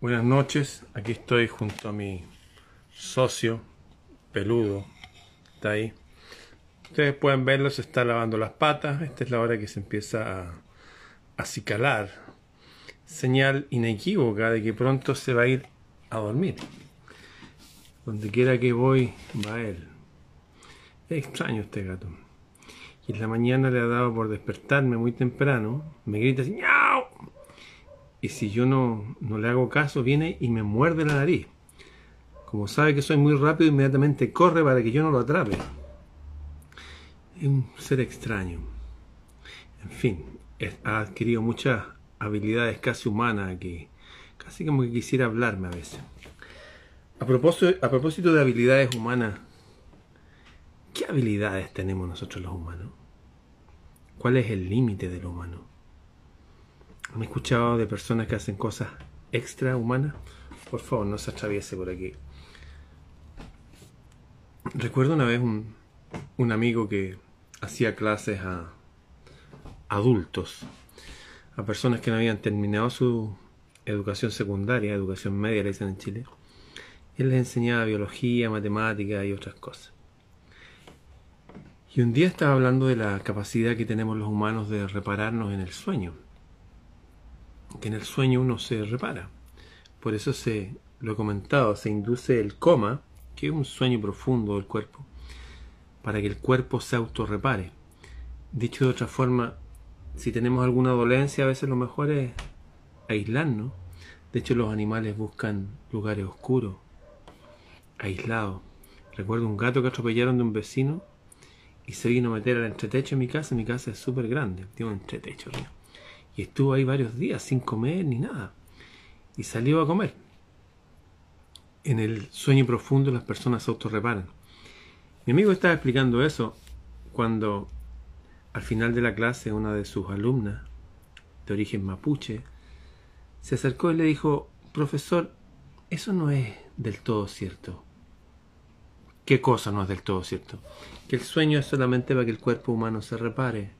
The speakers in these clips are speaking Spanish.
Buenas noches. Aquí estoy junto a mi socio peludo. Está ahí. Ustedes pueden verlo, se está lavando las patas. Esta es la hora que se empieza a acicalar. Señal inequívoca de que pronto se va a ir a dormir. Donde quiera que voy, va él. Es extraño este gato. Y en la mañana le ha dado por despertarme muy temprano. Me grita así. Y si yo no, no le hago caso, viene y me muerde la nariz. Como sabe que soy muy rápido, inmediatamente corre para que yo no lo atrape. Es un ser extraño. En fin, ha adquirido muchas habilidades casi humanas que casi como que quisiera hablarme a veces. A propósito, a propósito de habilidades humanas, ¿qué habilidades tenemos nosotros los humanos? ¿Cuál es el límite de lo humano? ¿Han escuchado de personas que hacen cosas extrahumanas? Por favor, no se atraviese por aquí. Recuerdo una vez un, un amigo que hacía clases a adultos, a personas que no habían terminado su educación secundaria, educación media, le dicen en Chile. Él les enseñaba biología, matemática y otras cosas. Y un día estaba hablando de la capacidad que tenemos los humanos de repararnos en el sueño que en el sueño uno se repara. Por eso se, lo he comentado, se induce el coma, que es un sueño profundo del cuerpo, para que el cuerpo se autorrepare. Dicho de otra forma, si tenemos alguna dolencia, a veces lo mejor es aislarnos. De hecho, los animales buscan lugares oscuros, aislados. Recuerdo un gato que atropellaron de un vecino y se vino a meter al entretecho en mi casa. Mi casa es súper grande, tiene un entretecho. Y estuvo ahí varios días sin comer ni nada. Y salió a comer. En el sueño profundo las personas se autorreparan. Mi amigo estaba explicando eso cuando al final de la clase una de sus alumnas, de origen mapuche, se acercó y le dijo, profesor, eso no es del todo cierto. ¿Qué cosa no es del todo cierto? Que el sueño es solamente para que el cuerpo humano se repare.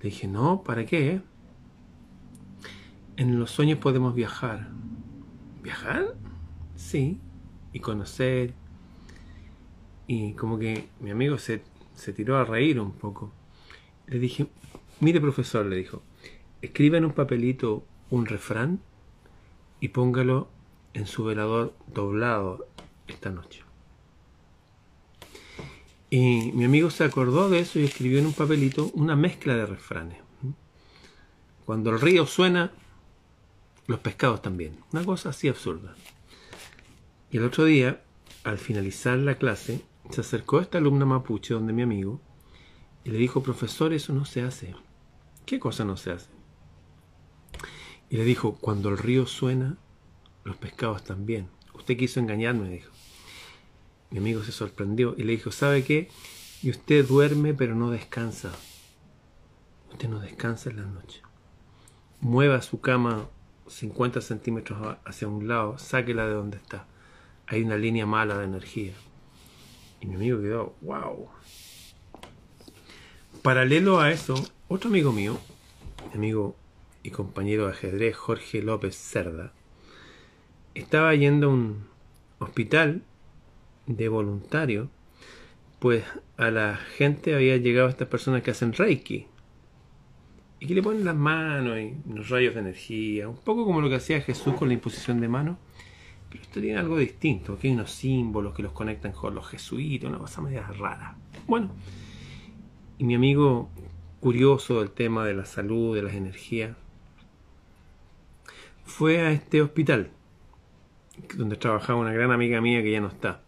Le dije, no, ¿para qué? En los sueños podemos viajar. ¿Viajar? Sí. Y conocer. Y como que mi amigo se, se tiró a reír un poco. Le dije, mire profesor, le dijo, escriba en un papelito un refrán y póngalo en su velador doblado esta noche. Y mi amigo se acordó de eso y escribió en un papelito una mezcla de refranes. Cuando el río suena, los pescados también. Una cosa así absurda. Y el otro día, al finalizar la clase, se acercó esta alumna mapuche donde mi amigo y le dijo, profesor, eso no se hace. ¿Qué cosa no se hace? Y le dijo, cuando el río suena, los pescados también. Usted quiso engañarme, dijo. Mi amigo se sorprendió y le dijo, ¿sabe qué? Y usted duerme pero no descansa. Usted no descansa en la noche. Mueva su cama 50 centímetros hacia un lado, sáquela de donde está. Hay una línea mala de energía. Y mi amigo quedó, wow. Paralelo a eso, otro amigo mío, amigo y compañero de ajedrez, Jorge López Cerda, estaba yendo a un hospital de voluntario, pues a la gente había llegado estas personas que hacen Reiki y que le ponen las manos y los rayos de energía, un poco como lo que hacía Jesús con la imposición de manos, pero esto tiene algo distinto, que hay unos símbolos que los conectan con los jesuitas, una cosa media rara. Bueno, y mi amigo curioso del tema de la salud, de las energías, fue a este hospital, donde trabajaba una gran amiga mía que ya no está,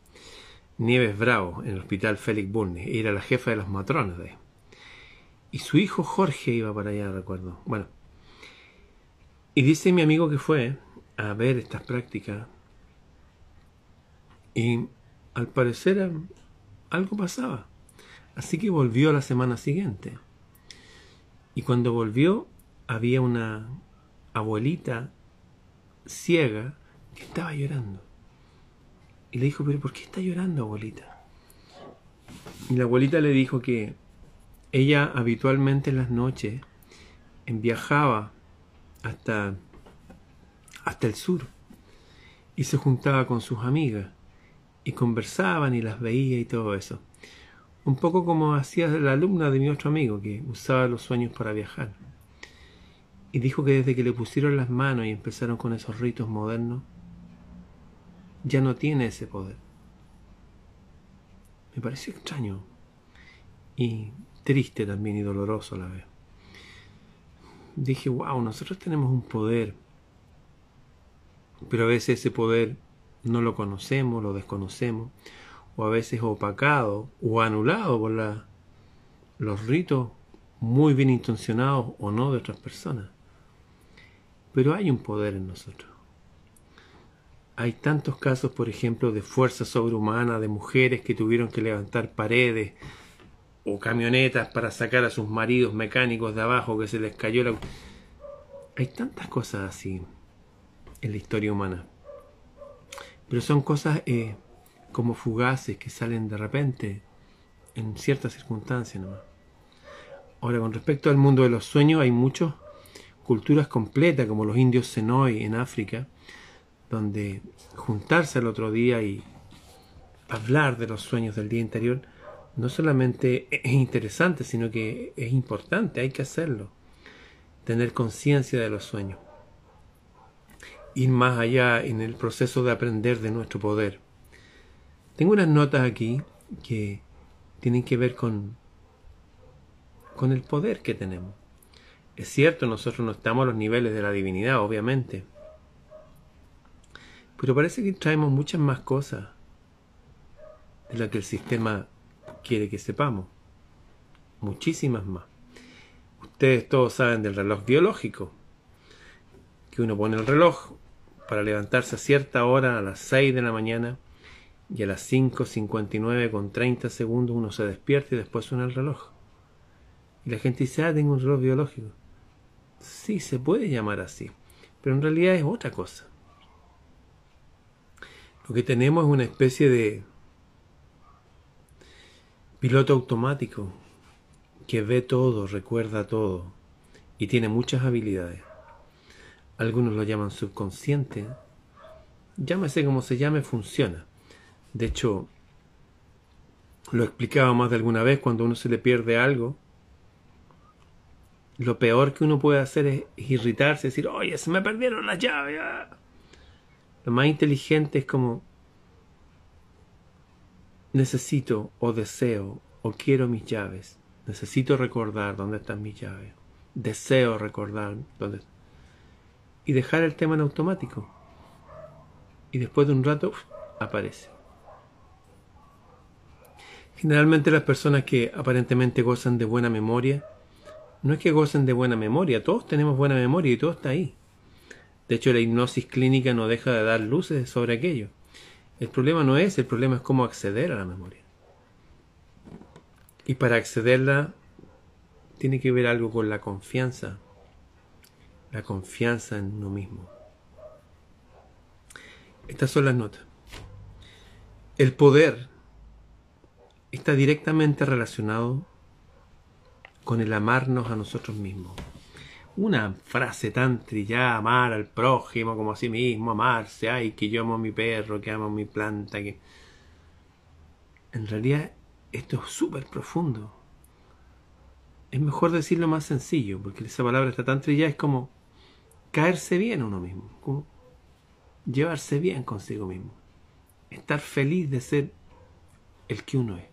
Nieves Bravo, en el hospital Félix Burne, era la jefa de las matronas de ahí. Y su hijo Jorge iba para allá, recuerdo. Bueno. Y dice mi amigo que fue a ver estas prácticas. Y al parecer algo pasaba. Así que volvió la semana siguiente. Y cuando volvió había una abuelita ciega que estaba llorando. Y le dijo, pero ¿por qué está llorando, abuelita? Y la abuelita le dijo que ella habitualmente en las noches viajaba hasta hasta el sur y se juntaba con sus amigas y conversaban y las veía y todo eso. Un poco como hacía la alumna de mi otro amigo que usaba los sueños para viajar. Y dijo que desde que le pusieron las manos y empezaron con esos ritos modernos, ya no tiene ese poder. Me pareció extraño y triste también y doloroso a la vez. Dije, wow, nosotros tenemos un poder pero a veces ese poder no lo conocemos, lo desconocemos, o a veces opacado o anulado por la, los ritos muy bien intencionados o no de otras personas. Pero hay un poder en nosotros. Hay tantos casos, por ejemplo, de fuerza sobrehumana, de mujeres que tuvieron que levantar paredes o camionetas para sacar a sus maridos mecánicos de abajo que se les cayó la... Hay tantas cosas así en la historia humana. Pero son cosas eh, como fugaces que salen de repente en ciertas circunstancias nomás. Ahora, con respecto al mundo de los sueños, hay muchas culturas completas, como los indios Senoi en África, donde juntarse al otro día y hablar de los sueños del día interior no solamente es interesante, sino que es importante, hay que hacerlo. Tener conciencia de los sueños ir más allá en el proceso de aprender de nuestro poder. Tengo unas notas aquí que tienen que ver con, con el poder que tenemos. Es cierto, nosotros no estamos a los niveles de la divinidad, obviamente. Pero parece que traemos muchas más cosas de las que el sistema quiere que sepamos. Muchísimas más. Ustedes todos saben del reloj biológico. Que uno pone el reloj para levantarse a cierta hora a las 6 de la mañana y a las 5.59 con 30 segundos uno se despierta y después suena el reloj. Y la gente dice, ah, tengo un reloj biológico. Sí, se puede llamar así, pero en realidad es otra cosa. Lo que tenemos es una especie de piloto automático que ve todo, recuerda todo y tiene muchas habilidades algunos lo llaman subconsciente, llámese como se llame, funciona. De hecho, lo explicaba más de alguna vez, cuando uno se le pierde algo, lo peor que uno puede hacer es irritarse, decir, oye, se me perdieron las llaves. Ah". Lo más inteligente es como, necesito o deseo o quiero mis llaves. Necesito recordar dónde están mis llaves. Deseo recordar dónde y dejar el tema en automático. Y después de un rato aparece. Generalmente las personas que aparentemente gozan de buena memoria, no es que gocen de buena memoria, todos tenemos buena memoria y todo está ahí. De hecho, la hipnosis clínica no deja de dar luces sobre aquello. El problema no es, el problema es cómo acceder a la memoria. Y para accederla tiene que ver algo con la confianza la confianza en uno mismo. Estas son las notas. El poder está directamente relacionado con el amarnos a nosotros mismos. Una frase tan trillada, amar al prójimo como a sí mismo, amarse, ay, que yo amo a mi perro, que amo a mi planta, que... En realidad esto es súper profundo. Es mejor decirlo más sencillo, porque esa palabra está tan trillada, es como caerse bien uno mismo, como llevarse bien consigo mismo, estar feliz de ser el que uno es.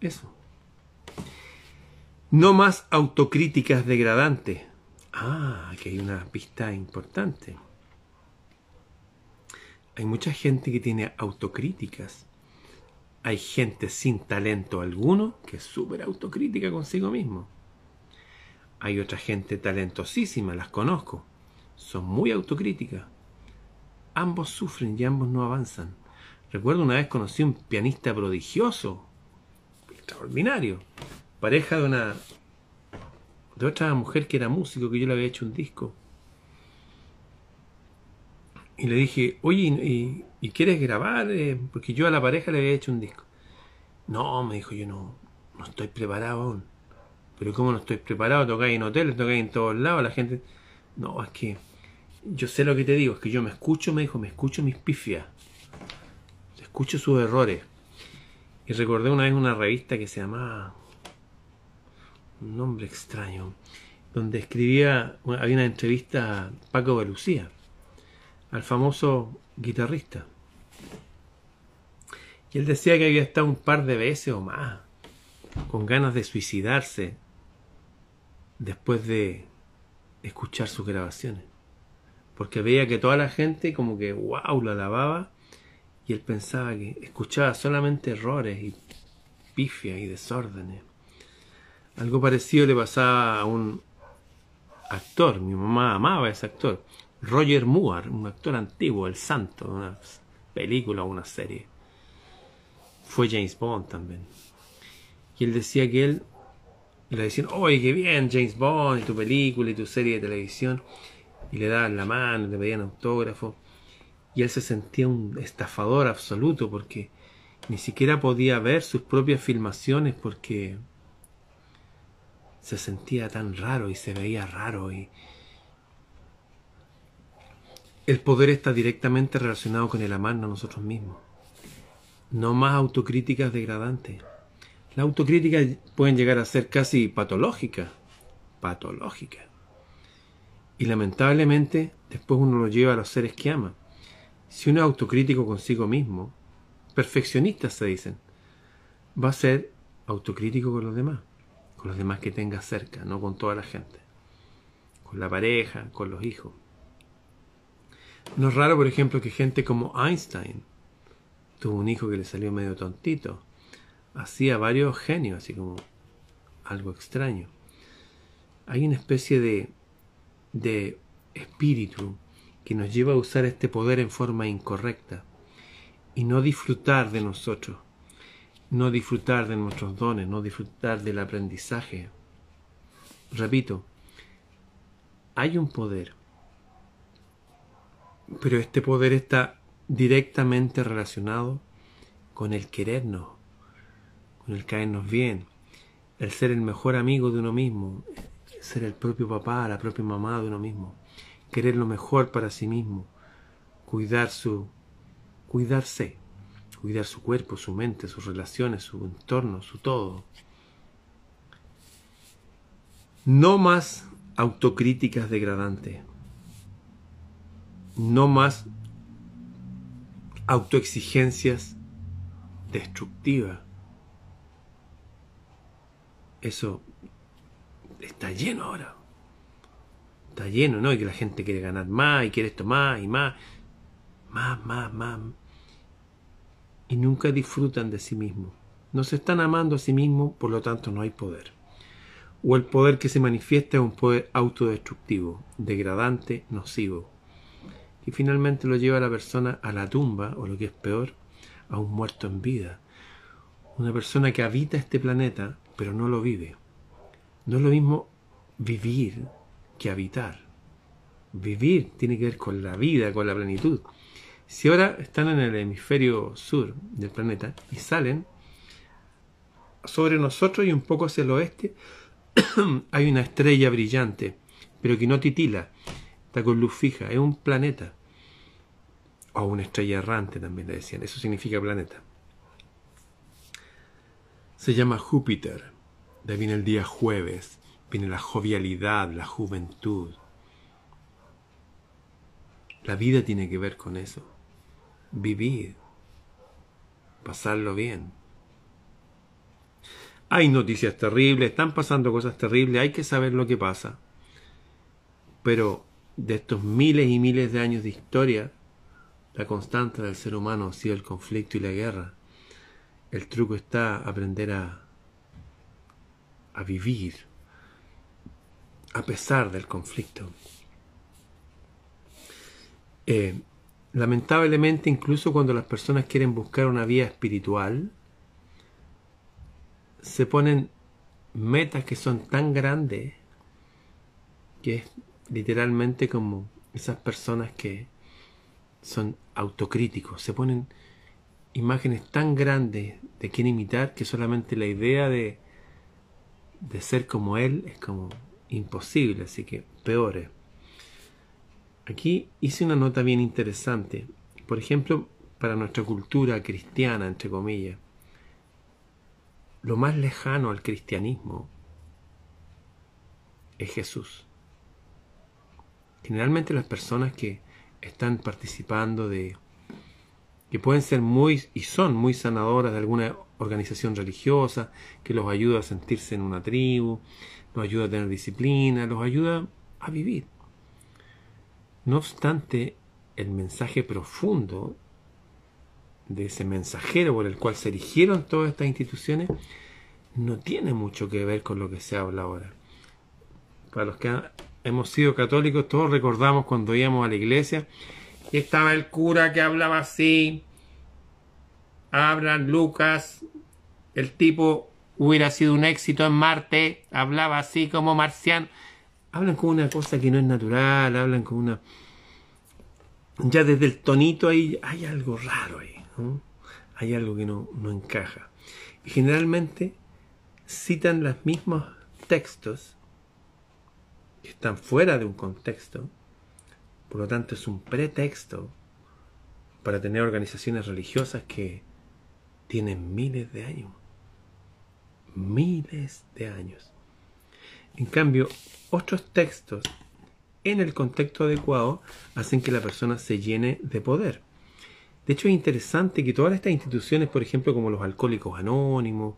Eso. No más autocríticas degradantes. Ah, aquí hay una pista importante. Hay mucha gente que tiene autocríticas. Hay gente sin talento alguno que es súper autocrítica consigo mismo. Hay otra gente talentosísima, las conozco. Son muy autocríticas. Ambos sufren y ambos no avanzan. Recuerdo una vez conocí un pianista prodigioso, extraordinario, pareja de una de otra mujer que era músico que yo le había hecho un disco. Y le dije, oye, ¿y, quieres grabar? Eh, porque yo a la pareja le había hecho un disco. No, me dijo, yo no, no estoy preparado aún pero como no estoy preparado, tocáis en hoteles, tocáis en todos lados, la gente... No, es que yo sé lo que te digo, es que yo me escucho, me dijo, me escucho mis pifias, escucho sus errores. Y recordé una vez una revista que se llamaba, un nombre extraño, donde escribía, había una entrevista a Paco de Lucía, al famoso guitarrista. Y él decía que había estado un par de veces o más con ganas de suicidarse después de escuchar sus grabaciones. Porque veía que toda la gente como que wow lo alababa y él pensaba que escuchaba solamente errores y pifias y desórdenes. Algo parecido le pasaba a un actor, mi mamá amaba a ese actor, Roger Moore, un actor antiguo, el santo, una película o una serie. Fue James Bond también. Y él decía que él le decían, oye, qué bien, James Bond, y tu película y tu serie de televisión. Y le daban la mano, le pedían autógrafo. Y él se sentía un estafador absoluto porque ni siquiera podía ver sus propias filmaciones porque se sentía tan raro y se veía raro y el poder está directamente relacionado con el amarnos a nosotros mismos. No más autocríticas degradantes. La autocrítica pueden llegar a ser casi patológica. Patológica. Y lamentablemente después uno lo lleva a los seres que ama. Si uno es autocrítico consigo mismo, perfeccionistas se dicen, va a ser autocrítico con los demás, con los demás que tenga cerca, no con toda la gente, con la pareja, con los hijos. No es raro, por ejemplo, que gente como Einstein tuvo un hijo que le salió medio tontito, hacía varios genios, así como algo extraño. Hay una especie de, de espíritu que nos lleva a usar este poder en forma incorrecta y no disfrutar de nosotros, no disfrutar de nuestros dones, no disfrutar del aprendizaje. Repito, hay un poder, pero este poder está directamente relacionado con el querernos, el caernos bien, el ser el mejor amigo de uno mismo, ser el propio papá, la propia mamá de uno mismo, querer lo mejor para sí mismo, cuidar su, cuidarse, cuidar su cuerpo, su mente, sus relaciones, su entorno, su todo. No más autocríticas degradantes. No más autoexigencias destructivas eso está lleno ahora. Está lleno, ¿no? Y que la gente quiere ganar más y quiere esto más y más. Más, más, más. Y nunca disfrutan de sí mismos. No se están amando a sí mismos, por lo tanto no hay poder. O el poder que se manifiesta es un poder autodestructivo, degradante, nocivo, y finalmente lo lleva a la persona a la tumba, o lo que es peor, a un muerto en vida. Una persona que habita este planeta pero no lo vive. No es lo mismo vivir que habitar. Vivir tiene que ver con la vida, con la plenitud. Si ahora están en el hemisferio sur del planeta y salen sobre nosotros y un poco hacia el oeste, hay una estrella brillante, pero que no titila, está con luz fija, es un planeta. O una estrella errante también le decían, eso significa planeta se llama Júpiter. De ahí viene el día jueves, viene la jovialidad, la juventud. La vida tiene que ver con eso. Vivir, pasarlo bien. Hay noticias terribles, están pasando cosas terribles, hay que saber lo que pasa. Pero de estos miles y miles de años de historia, la constante del ser humano ha sido el conflicto y la guerra. El truco está aprender a, a vivir a pesar del conflicto. Eh, lamentablemente, incluso cuando las personas quieren buscar una vía espiritual, se ponen metas que son tan grandes que es literalmente como esas personas que son autocríticos, se ponen imágenes tan grandes de quién imitar que solamente la idea de, de ser como él es como imposible, así que peores. Aquí hice una nota bien interesante. Por ejemplo, para nuestra cultura cristiana, entre comillas, lo más lejano al cristianismo es Jesús. Generalmente las personas que están participando de que pueden ser muy y son muy sanadoras de alguna organización religiosa que los ayuda a sentirse en una tribu, los ayuda a tener disciplina, los ayuda a vivir. No obstante, el mensaje profundo de ese mensajero por el cual se erigieron todas estas instituciones no tiene mucho que ver con lo que se habla ahora. Para los que hemos sido católicos, todos recordamos cuando íbamos a la iglesia y estaba el cura que hablaba así. Hablan Lucas, el tipo hubiera sido un éxito en Marte, hablaba así como marciano. Hablan con una cosa que no es natural, hablan con una... Ya desde el tonito ahí hay algo raro ahí, hay algo que no, no encaja. Y generalmente citan los mismos textos que están fuera de un contexto por lo tanto, es un pretexto para tener organizaciones religiosas que tienen miles de años. Miles de años. En cambio, otros textos en el contexto adecuado hacen que la persona se llene de poder. De hecho, es interesante que todas estas instituciones, por ejemplo, como los alcohólicos anónimos,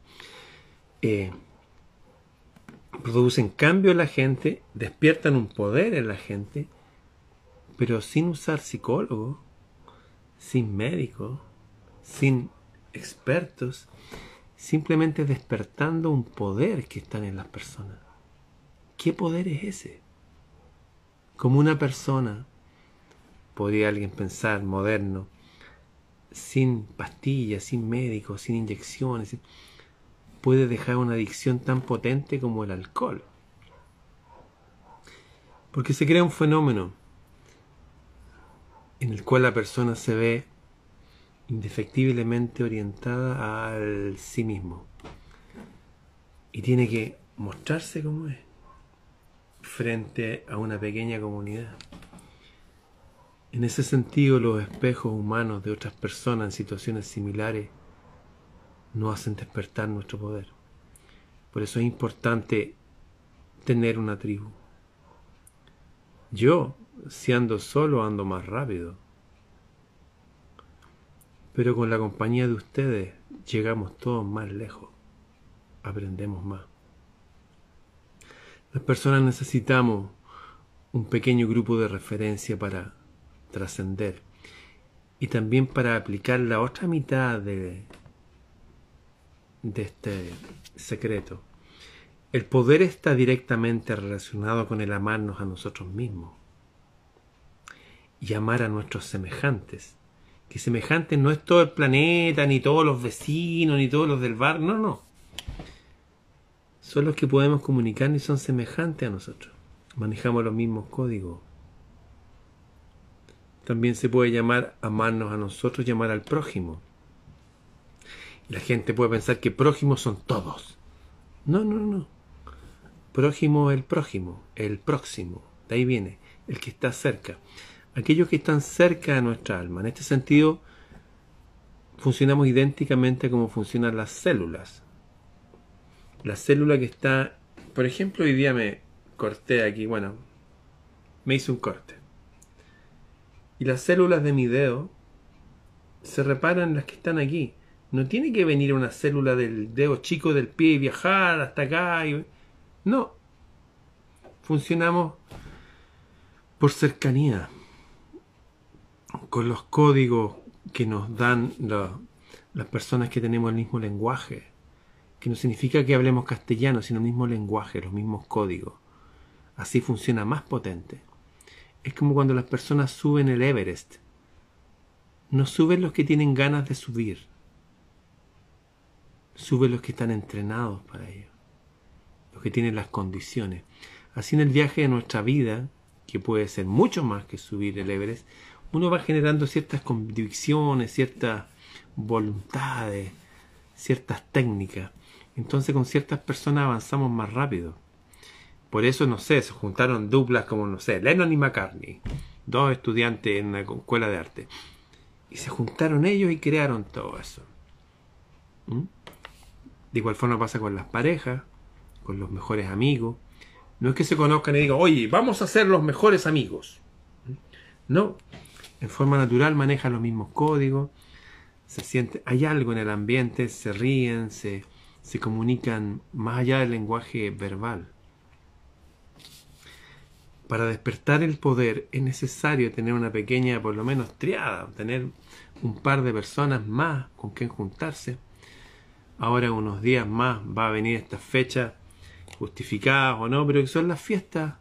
eh, producen cambio en la gente, despiertan un poder en la gente pero sin usar psicólogo, sin médico, sin expertos, simplemente despertando un poder que está en las personas. ¿Qué poder es ese? Como una persona, podría alguien pensar, moderno, sin pastillas, sin médicos, sin inyecciones, puede dejar una adicción tan potente como el alcohol. Porque se crea un fenómeno en el cual la persona se ve indefectiblemente orientada al sí mismo y tiene que mostrarse como es frente a una pequeña comunidad. En ese sentido, los espejos humanos de otras personas en situaciones similares no hacen despertar nuestro poder. Por eso es importante tener una tribu. Yo si ando solo ando más rápido. Pero con la compañía de ustedes llegamos todos más lejos, aprendemos más. Las personas necesitamos un pequeño grupo de referencia para trascender y también para aplicar la otra mitad de, este secreto. El poder está directamente relacionado con el amarnos a nosotros mismos y amar a nuestros semejantes. Que semejantes no es todo el planeta, ni todos los vecinos, ni todos los del bar, no, no. Son los que podemos comunicar y son semejantes a nosotros. Manejamos los mismos códigos. También se puede llamar amarnos a nosotros, llamar al prójimo. La gente puede pensar que prójimos son todos. No, no, no. Prójimo el prójimo, el próximo. De ahí viene, el que está cerca aquellos que están cerca de nuestra alma. En este sentido, funcionamos idénticamente como funcionan las células. La célula que está, por ejemplo, hoy día me corté aquí, bueno, me hice un corte. Y las células de mi dedo se reparan las que están aquí. No tiene que venir una célula del dedo chico del pie y viajar hasta acá. No. Funcionamos por cercanía con los códigos que nos dan las personas que tenemos el mismo lenguaje, que no significa que hablemos castellano, sino el mismo lenguaje, los mismos códigos. Así funciona más potente. Es como cuando las personas suben el Everest. No suben los que tienen ganas de subir. Suben los que están entrenados para ello. Los que tienen las condiciones. Así en el viaje de nuestra vida, que puede ser mucho más que subir el Everest, uno va generando ciertas convicciones, ciertas voluntades, ciertas técnicas. Entonces con ciertas personas avanzamos más rápido. Por eso, no sé, se juntaron duplas como, no sé, Lennon y McCartney. dos estudiantes en una escuela de arte. Y se juntaron ellos y crearon todo eso. ¿Mm? De igual forma pasa con las parejas, con los mejores amigos. No es que se conozcan y digan, oye, vamos a ser los mejores amigos. ¿Mm? No, en forma natural manejan los mismos códigos, se siente, hay algo en el ambiente, se ríen, se, se comunican más allá del lenguaje verbal. Para despertar el poder es necesario tener una pequeña, por lo menos triada, tener un par de personas más con quien juntarse. Ahora unos días más va a venir esta fecha justificadas o no, pero que son las fiestas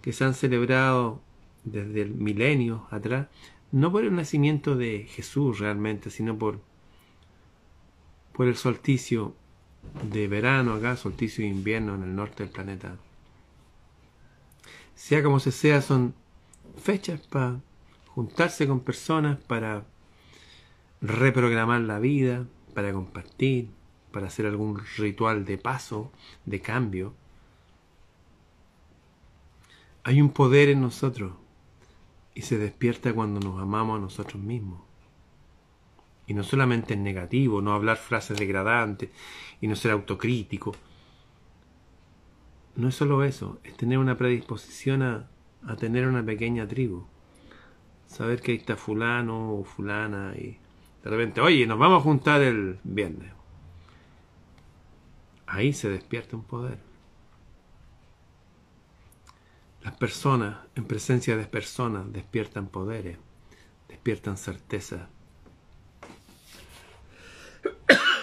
que se han celebrado desde el milenio atrás, no por el nacimiento de Jesús realmente, sino por, por el solsticio de verano acá, solsticio de invierno en el norte del planeta sea como se sea, son fechas para juntarse con personas, para reprogramar la vida, para compartir, para hacer algún ritual de paso, de cambio. Hay un poder en nosotros y se despierta cuando nos amamos a nosotros mismos. Y no solamente en negativo, no hablar frases degradantes y no ser autocrítico, no es solo eso, es tener una predisposición a, tener una pequeña tribu. Saber que ahí está fulano o fulana y de repente, oye, nos vamos a juntar el viernes. Ahí se despierta un poder. Las personas, en presencia de personas, despiertan poderes, despiertan certeza.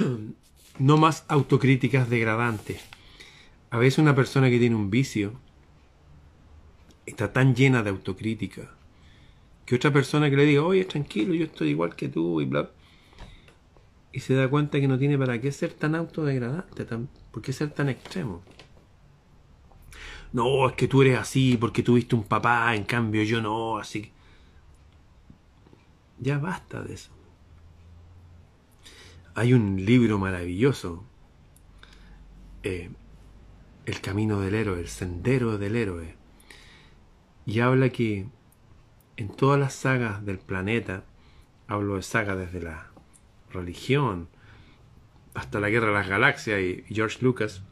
no más autocríticas degradantes a veces una persona que tiene un vicio está tan llena de autocrítica que otra persona que le diga, oye, tranquilo, yo estoy igual que tú y bla. Y se da cuenta que no tiene para qué ser tan autodegradante, tan, por qué ser tan extremo. No, es que tú eres así porque tuviste un papá, en cambio yo no, así. Ya basta de eso. Hay un libro maravilloso eh, el camino del héroe, el sendero del héroe. Y habla que en todas las sagas del planeta, hablo de sagas desde la religión hasta la guerra de las galaxias y George Lucas,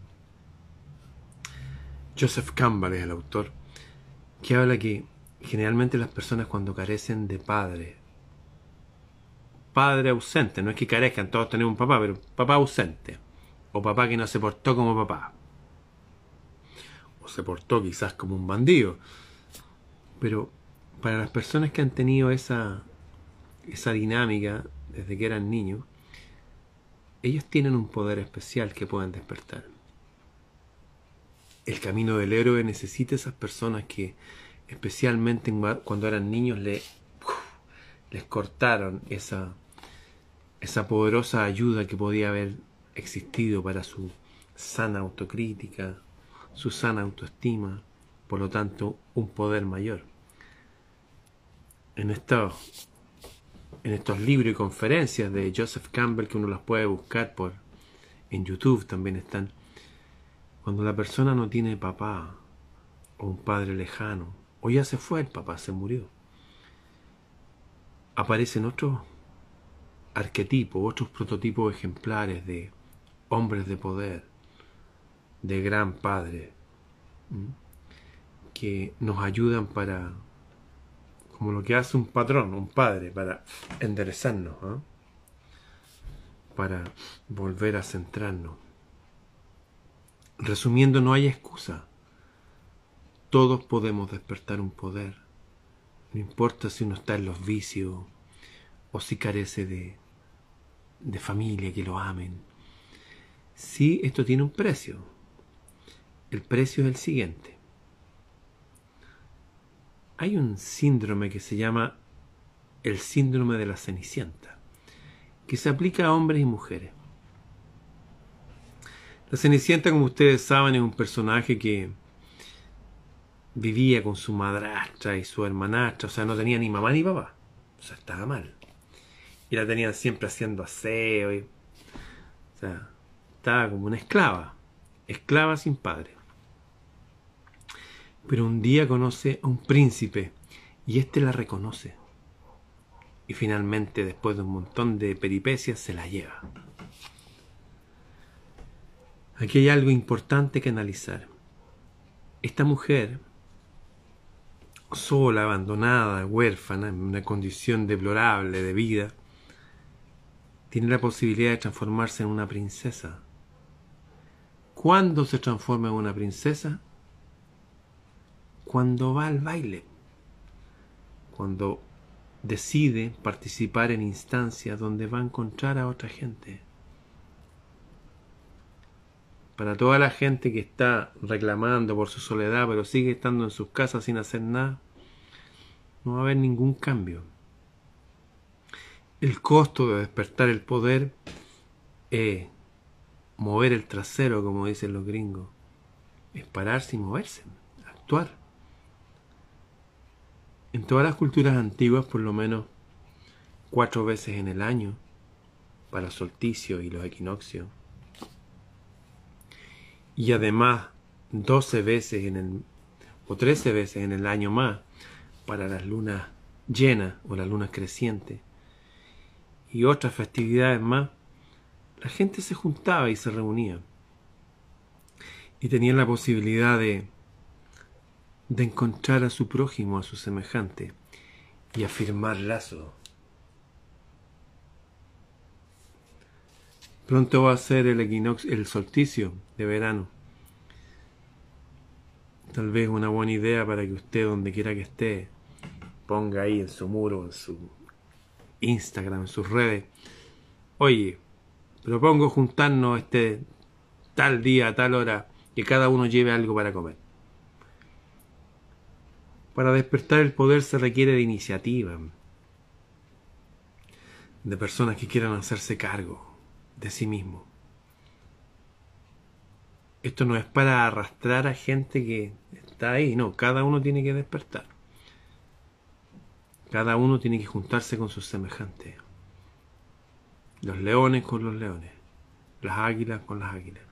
Joseph Campbell es el autor, que habla que generalmente las personas cuando carecen de padre, padre ausente, no es que carezcan, todos tenemos un papá, pero papá ausente, o papá que no se portó como papá, o se portó quizás como un bandido. Pero para las personas que han tenido esa, esa dinámica desde que eran niños, ellos tienen un poder especial que pueden despertar. El camino del héroe necesita esas personas que, especialmente cuando eran niños, le, les cortaron esa, esa poderosa ayuda que podía haber existido para su sana autocrítica, su sana autoestima, por lo tanto un poder mayor. En estos, libros y conferencias de Joseph Campbell que uno las puede buscar por en YouTube también están. Cuando la persona no tiene papá o un padre lejano, o ya se fue el papá, se murió, aparecen otros arquetipos, otros prototipos ejemplares de hombres de poder, de gran Padre que nos ayudan para, como lo que hace un patrón, un padre, para enderezarnos, ¿ah? para volver a centrarnos. Resumiendo, no hay excusa. Todos podemos despertar un poder. No importa si uno está en los vicios o si carece de, de familia que lo amen. Sí, esto tiene un precio. El precio es el siguiente. Hay un síndrome que se llama el síndrome de la Cenicienta, que se aplica a hombres y mujeres. La Cenicienta, como ustedes saben, es un personaje que vivía con su madrastra y su hermanastra, o sea, no tenía ni mamá ni papá, o sea, estaba mal. Y la tenían siempre haciendo aseo, y, o sea, estaba como una esclava, esclava sin padre. Pero un día conoce a un príncipe Y este la reconoce. Y finalmente, después de un montón de peripecias, se la lleva. Aquí hay algo importante que analizar. Esta mujer, sola, abandonada, huérfana, en una condición deplorable de vida, tiene la posibilidad de transformarse en una princesa. ¿Cuándo se transforma en una princesa? Cuando va al baile, cuando decide participar en instancias donde va a encontrar a otra gente. Para toda la gente que está reclamando por su soledad, pero sigue estando en sus casas sin hacer nada, no va a haber ningún cambio. El costo de despertar el poder es mover el trasero, como dicen los gringos. Es pararse y moverse, actuar. En todas las culturas antiguas, por lo menos cuatro veces en el año, para los solsticios y los equinoccios, y además doce veces en el, o trece veces en el año más, para las lunas llenas o las lunas crecientes, y otras festividades más, la gente se juntaba y se reunía. Y tenían la posibilidad de, de encontrar a su prójimo, a su semejante, y afirmar lazo. Pronto va a ser el equinoccio, el solsticio de verano. Tal vez una buena idea para que usted, donde quiera que esté, ponga ahí en su muro, en su Instagram, en sus redes. Oye, propongo juntarnos este tal día, tal hora, que cada uno lleve algo para comer. Para despertar el poder se requiere de iniciativa, de personas que quieran hacerse cargo de sí mismo. Esto no es para arrastrar a gente que está ahí, no, cada uno tiene que despertar. Cada uno tiene que juntarse con sus semejantes. Los leones con los leones. Las águilas con las águilas.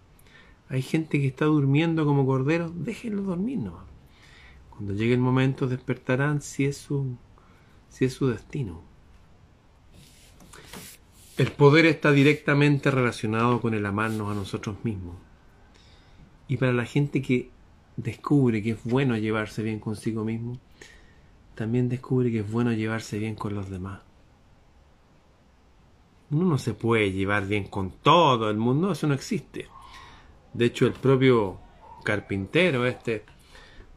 Hay gente que está durmiendo como corderos, déjenlo dormir Cuando llegue el momento despertarán si es su, si es su destino. El poder está directamente relacionado con el amarnos a nosotros mismos. Y para la gente que descubre que es bueno llevarse bien consigo mismo, también descubre que es bueno llevarse bien con los demás. Uno no se puede llevar bien con todo el mundo, eso no existe. De hecho, el propio carpintero este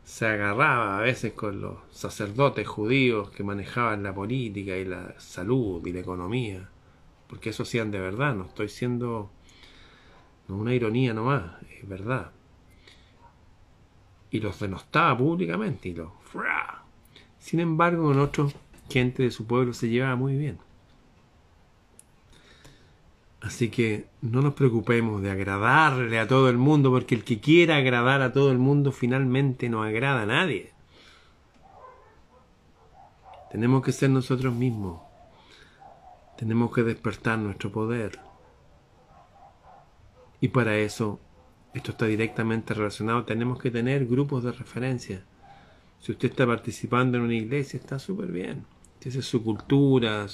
se agarraba a veces con los sacerdotes judíos que manejaban la política y la salud y la economía, porque eso hacían de verdad, no estoy siendo una ironía nomás, es verdad. Y los denostaba públicamente y los sin embargo, con otros, gente de su pueblo se llevaba muy bien. Así que no nos preocupemos de agradarle a todo el mundo, porque el que quiera agradar a todo el mundo finalmente no agrada a nadie. Tenemos que ser nosotros mismos. Tenemos que despertar nuestro poder. Y para eso, esto está directamente relacionado, tenemos que tener grupos de referencia. Si usted está participando en una iglesia, está súper bien. Si es su cultura,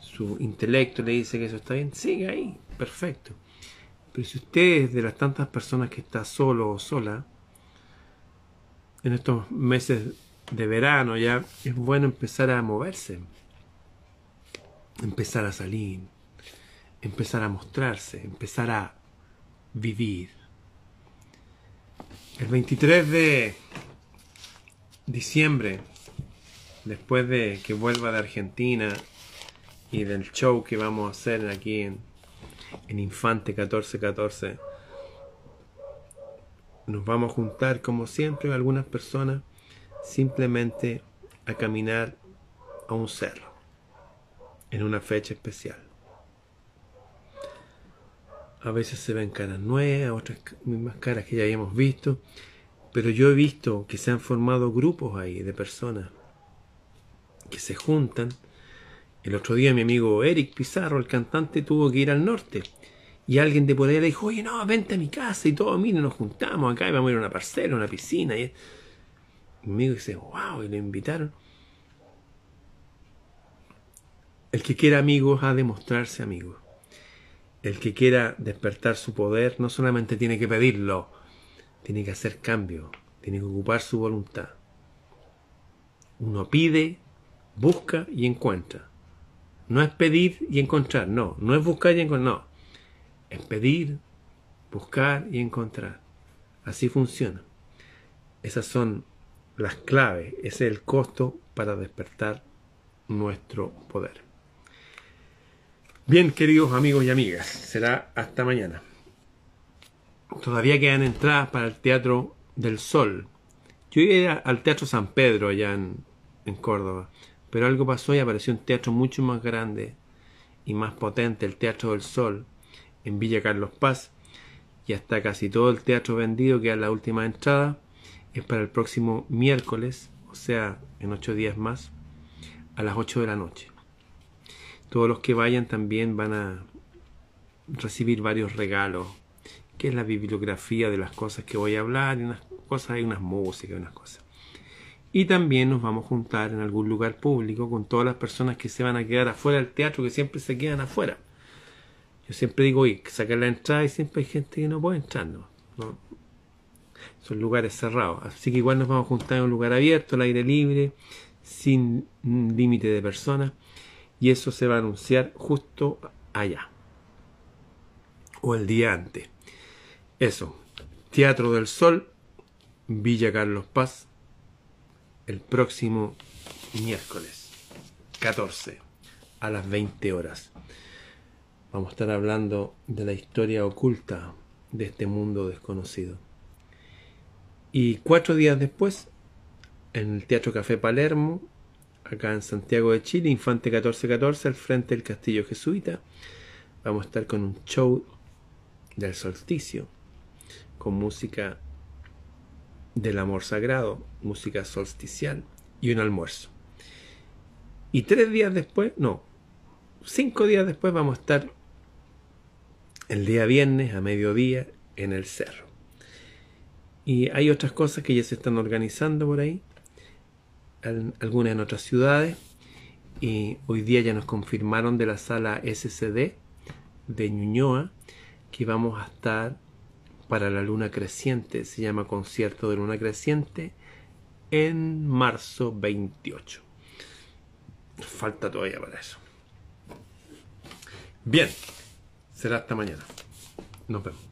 su intelecto le dice que eso está bien, sigue ahí, perfecto. Pero si usted es de las tantas personas que está solo o sola, en estos meses de verano ya es bueno empezar a moverse, empezar a salir, empezar a mostrarse, empezar a vivir. El 23 de diciembre, después de que vuelva de Argentina y del show que vamos a hacer aquí en, en Infante 1414, nos vamos a juntar como siempre algunas personas simplemente a caminar a un cerro en una fecha especial. A veces se ven caras nuevas, otras mismas caras que ya habíamos visto. Pero yo he visto que se han formado grupos ahí de personas que se juntan. El otro día mi amigo Eric Pizarro, el cantante, tuvo que ir al norte. Y alguien de por ahí le dijo, oye, no, vente a mi casa y todo, mire, nos juntamos acá y vamos a ir a una parcela, una piscina. Y mi amigo dice, wow, y lo invitaron. El que quiera amigos ha de mostrarse amigo. El que quiera despertar su poder no solamente tiene que pedirlo, tiene que hacer cambio, tiene que ocupar su voluntad. Uno pide, busca y encuentra. No es pedir y encontrar, no. No es buscar y encontrar, no. Es pedir, buscar y encontrar. Así funciona. Esas son las claves, ese es el costo para despertar nuestro poder. Bien, queridos amigos y amigas, será hasta mañana. Todavía quedan entradas para el Teatro del Sol. Yo iba al Teatro San Pedro allá en, en Córdoba, pero algo pasó y apareció un teatro mucho más grande y más potente, el Teatro del Sol, en Villa Carlos Paz. Ya está casi todo el teatro vendido, queda la última entrada es para el próximo miércoles, o sea, en ocho días más, a las 8 de la noche. Todos los que vayan también van a recibir varios regalos, que es la bibliografía de las cosas que voy a hablar, y unas cosas, hay unas músicas, unas cosas. Y también nos vamos a juntar en algún lugar público con todas las personas que se van a quedar afuera del teatro, que siempre se quedan afuera. Yo siempre digo, oye, sacar la entrada y siempre hay gente que no puede entrar, son lugares cerrados. Así que igual nos vamos a juntar en un lugar abierto, al aire libre, sin límite de personas. Y eso se va a anunciar justo allá. O el día antes. Eso. Teatro del Sol, Villa Carlos Paz, el próximo miércoles 14 a las 20 horas. Vamos a estar hablando de la historia oculta de este mundo desconocido. Y cuatro días después, en el Teatro Café Palermo, acá en Santiago de Chile, Infante 1414, al frente del Castillo Jesuita, vamos a estar con un show del solsticio, con música del amor sagrado, música solsticial y un almuerzo. Y tres días después, no, cinco días después vamos a estar el día viernes a mediodía en el cerro. Y hay otras cosas que ya se están organizando por ahí, algunas en otras ciudades. Y hoy día ya nos confirmaron de la sala SCD de Ñuñoa que vamos a estar para la luna creciente, se llama concierto de luna creciente, en marzo 28. Falta todavía para eso. Bien, será hasta mañana. Nos vemos.